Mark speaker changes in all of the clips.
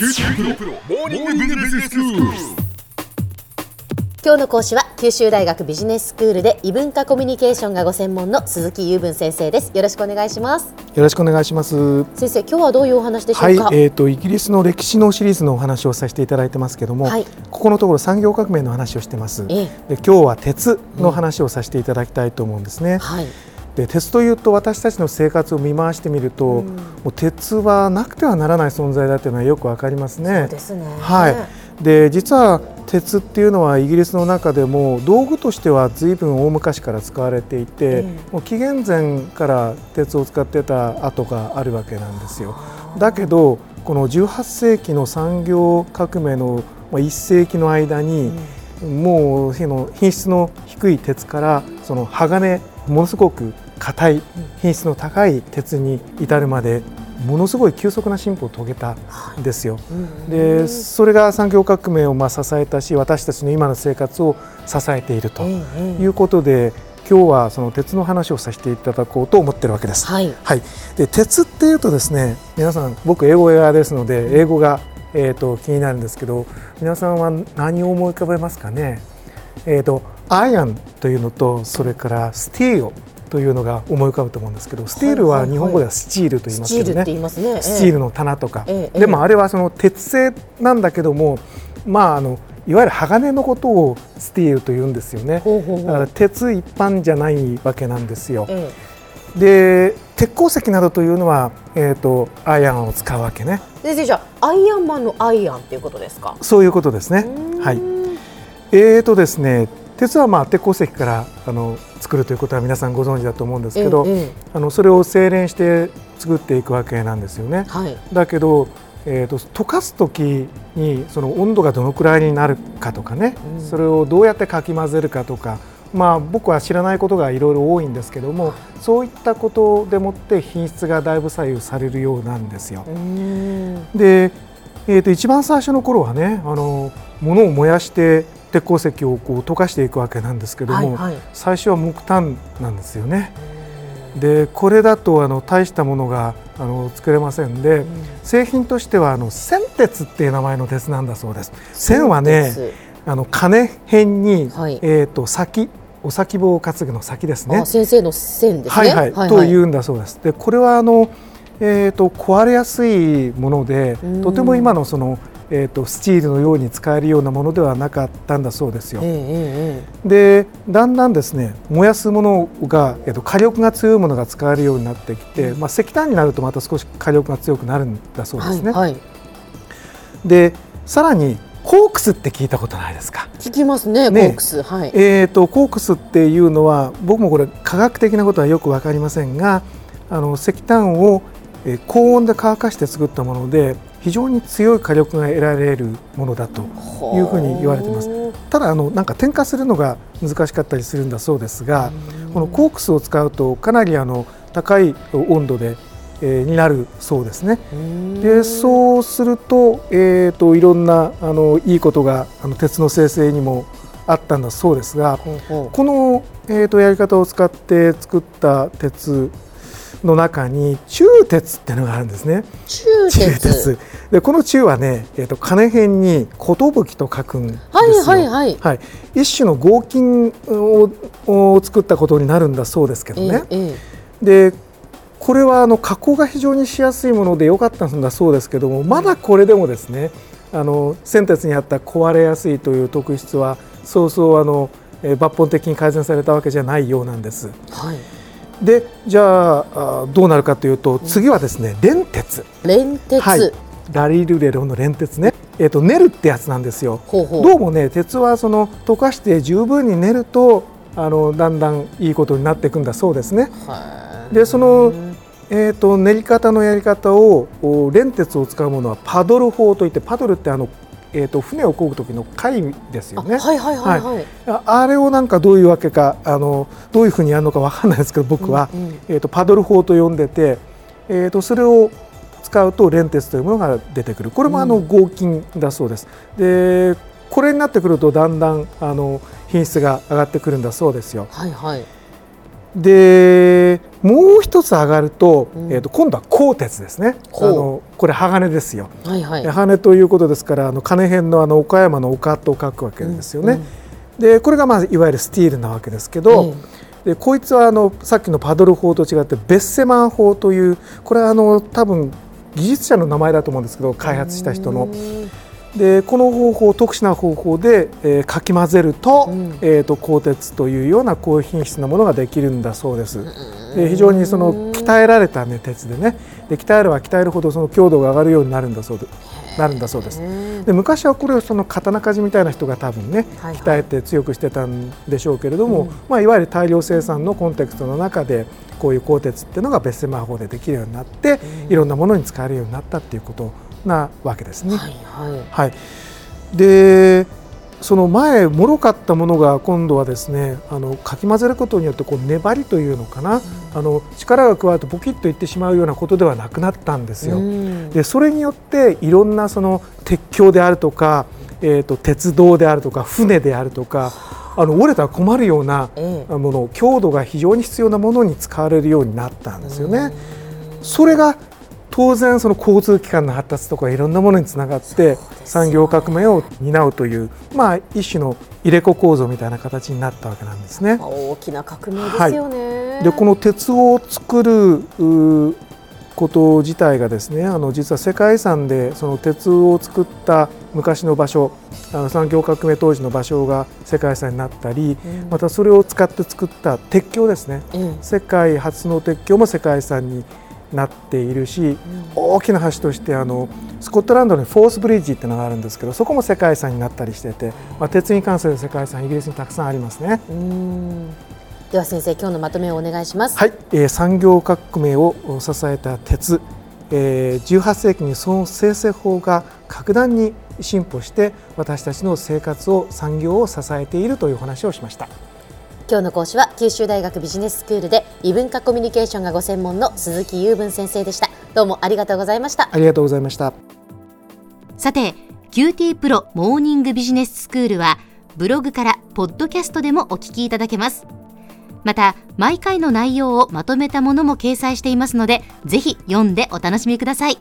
Speaker 1: 九州大学モーニングビジネススクール。
Speaker 2: 今日の講師は九州大学ビジネススクールで異文化コミュニケーションがご専門の鈴木雄文先生ですよろしくお願いします
Speaker 3: よろしくお願いします。
Speaker 2: 先生今日はどういうお話でしょ
Speaker 3: はい
Speaker 2: うか、、
Speaker 3: えっ、とイギリスの歴史のシリーズのお話をさせていただいてますけども、
Speaker 2: はい
Speaker 3: ここのところ産業革命の話をしてます。
Speaker 2: ええ
Speaker 3: で今日は鉄の話をさせていただきたいと思うんですね。
Speaker 2: はい
Speaker 3: で鉄というと私たちの生活を見回してみると、もう鉄はなくてはならない存在だというのはよくわかりますね。
Speaker 2: すね
Speaker 3: はい。で実は鉄っていうのはイギリスの中でも道具としては随分大昔から使われていて、
Speaker 2: え
Speaker 3: もう紀元前から鉄を使ってた跡があるわけなんですよ。だけどこの18世紀の産業革命のまあ1世紀の間に、もうその品質の低い鉄からその鋼ものすごく硬い品質の高い鉄に至るまでものすごい急速な進歩を遂げたんですよ。でそれが産業革命をまあ支えたし私たちの今の生活を支えていると
Speaker 2: ええ
Speaker 3: いうことで今日はその鉄の話をさせていただこうと思ってるわけです。
Speaker 2: はい。
Speaker 3: はい、で鉄っていうとですね皆さん僕英語屋ですので英語が、えー、と気になるんですけど皆さんは何を思い浮かべますかね、えー、とアイアンというのとそれからスティールというのが思い浮かぶと思うんですけどスティールは日本語ではスチールと言いますけどね
Speaker 2: ね。
Speaker 3: スチールの棚とか、
Speaker 2: ええ
Speaker 3: でもあれはその鉄製なんだけどもまああのいわゆる鋼のことをスティールと言うんですよね。だから鉄一般じゃないわけなんですよ。
Speaker 2: え
Speaker 3: で鉄鉱石などというのは、えー、とアイアンを使うわけね。
Speaker 2: え先生じゃあアイアンマンのアイアンっていうことですか？
Speaker 3: そういうことですね。はい、えーとですね鉄はまあ鉄鉱石からあの作るということは皆さんご存知だと思うんですけど、
Speaker 2: ええええ。
Speaker 3: あのそれを精錬して作っていくわけなんですよね。
Speaker 2: はい。
Speaker 3: だけど、えー、と溶かす時にその温度がどのくらいになるかとかね、
Speaker 2: うん。
Speaker 3: それをどうやってかき混ぜるかとか、まあ、僕は知らないことがいろいろ多いんですけどもそういったことでもって品質がだいぶ左右されるようなんですよ。
Speaker 2: うーん。
Speaker 3: で、えー、と一番最初の頃はねあの物を燃やして鉄鉱石をこう溶かしていくわけなんですけども、
Speaker 2: はいはい
Speaker 3: 最初は木炭なんですよね。でこれだとあの大したものがあの作れませんで、製品としてはあの線鉄っていう名前の鉄なんだそうです。線はねあの金辺に、
Speaker 2: はい
Speaker 3: えっ、と先お先棒を担ぐの先ですね
Speaker 2: あ。先生の線ですね
Speaker 3: はいはい、というんだそうです。でこれはあのえー、と壊れやすいもので
Speaker 2: うん
Speaker 3: とても今のその、えー、とスチールのように使えるようなものではなかったんだそうですよ。
Speaker 2: えええ
Speaker 3: でだんだんですね燃やすものが、えー、と火力が強いものが使えるようになってきて、まあ、石炭になるとまた少し火力が強くなるんだそう
Speaker 2: え
Speaker 3: ですね。
Speaker 2: はいはい
Speaker 3: でさらにコークスって聞いたことないですか？
Speaker 2: 聞きますねコ
Speaker 3: ね
Speaker 2: ークスはい
Speaker 3: えー、とコークスっていうのは僕もこれ科学的なことはよく分かりませんがあの石炭を、えー高温で乾かして作ったもので非常に強い火力が得られるものだというふうに言われてます。ただあのなんか添加するのが難しかったりするんだそうですがこのコークスを使うとかなりあの高い温度で、えーになるそうですね。でそうすると,、えー、といろんなあのいいことがあの鉄の生成にもあったんだそうですがこの、えー、とやり方を使って作った鉄の中に鋳鉄っていうのがあるんですね。
Speaker 2: う中鉄
Speaker 3: でこの鋳はね、えー、と金辺に寿と書くんですよ。
Speaker 2: はいはいはい
Speaker 3: はい、一種の合金をを作ったことになるんだそうですけどね。
Speaker 2: ええ
Speaker 3: でこれはあの加工が非常にしやすいもので良かったんだそうですけどもまだこれでもですねあの先鉄にあった壊れやすいという特質はそうそうあの、えー抜本的に改善されたわけじゃないようなんです。
Speaker 2: はい
Speaker 3: でじゃああどうなるかというと次はですね連鉄、
Speaker 2: 連鉄。
Speaker 3: はい、ラリルレロの連鉄ね、えー、と練るってやつなんですよ。どうもね鉄はその溶かして十分に練るとあのだんだんいいことになっていくんだそうですね。
Speaker 2: はい。
Speaker 3: でその、えー、と練り方のやり方をお連鉄を使うものはパドル法といってパドルってあの、えー、と船を漕ぐ時の貝ですよね。
Speaker 2: あはいはいはいはい
Speaker 3: ああれをなんかどういうわけかあのどういうふうにやるのかわかんないですけど僕は、
Speaker 2: うんうん
Speaker 3: えー、とパドル法と呼んでて、えー、とそれを使うと連鉄というものが出てくるこれもあの合金だそうです。でこれになってくるとだんだんあの品質が上がってくるんだそうですよ。
Speaker 2: はいはい
Speaker 3: でもう一つ上がると,、
Speaker 2: うん。
Speaker 3: えー、と今度は鋼鉄ですね。あのこれ鋼ですよ、
Speaker 2: はいはい。
Speaker 3: 鋼ということですからあの金編のあの岡山の岡と書くわけですよね。でこれがまあいわゆるスティールなわけですけど、でこいつはあのさっきのパドル法と違ってベッセマン法というこれはあの多分技術者の名前だと思うんですけど開発した人の。でこの方法特殊な方法で、えーかき混ぜると,、
Speaker 2: うん。
Speaker 3: えー、と鋼鉄というような高品質なものができるんだそうです。で非常にその鍛えられた、ね、鉄でね。で鍛えれば鍛えるほどその強度が上がるようになるんだそうでなるんだそうです。で昔はこれをその刀鍛冶みたいな人が多分ね
Speaker 2: はいはい。
Speaker 3: 鍛えて強くしてたんでしょうけれども、まあ、いわゆる大量生産のコンテクストの中でこういう鋼鉄っていうのが別製魔法でできるようになって、いろんなものに使えるようになったっていうことなわけですね。
Speaker 2: はいはい。
Speaker 3: はい、でその前もろかったものが今度はですねあのかき混ぜることによってこう粘りというのかな、あの力が加わるとボキッといってしまうようなことではなくなったんですよ。
Speaker 2: うん
Speaker 3: でそれによっていろんなその鉄橋であるとか、えー、と鉄道であるとか船であるとかあの折れたら困るような
Speaker 2: ええ
Speaker 3: もの強度が非常に必要なものに使われるようになったんですよね。それが当然その交通機関の発達とかいろんなものにつながって産業革命を担うというまあ一種の入れ子構造みたいな形になったわけなんですね。
Speaker 2: 大きな革命ですよね。
Speaker 3: でこの鉄を作ること自体がですねあの実は世界遺産でその鉄を作った昔の場所あの産業革命当時の場所が世界遺産になったり、またそれを使って作った鉄橋ですね。
Speaker 2: ええ。
Speaker 3: 世界初の鉄橋も世界遺産になっているし、大きな橋としてあのスコットランドにフォースブリッジっていうのがあるんですけどそこも世界遺産になったりしてて、まあ、鉄に関する世界遺産イギリスにたくさんありますね。
Speaker 2: うんでは先生今日のまとめをお願いします。
Speaker 3: はい、えー産業革命を支えた鉄、えー18世紀にその生成法が格段に進歩して私たちの生活を産業を支えているというお話をしました
Speaker 2: 今日の講師は九州大学ビジネススクールで異文化コミュニケーションがご専門の鈴木雄文先生でした。どうもありがとうございました。
Speaker 3: ありがとうございました。
Speaker 4: さて QT プロモーニングビジネススクールはブログからポッドキャストでもお聞きいただけます。また毎回の内容をまとめたものも掲載していますのでぜひ読んでお楽しみください。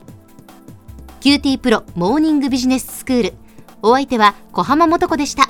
Speaker 4: QT プロモーニングビジネススクール。お相手は小浜もとこでした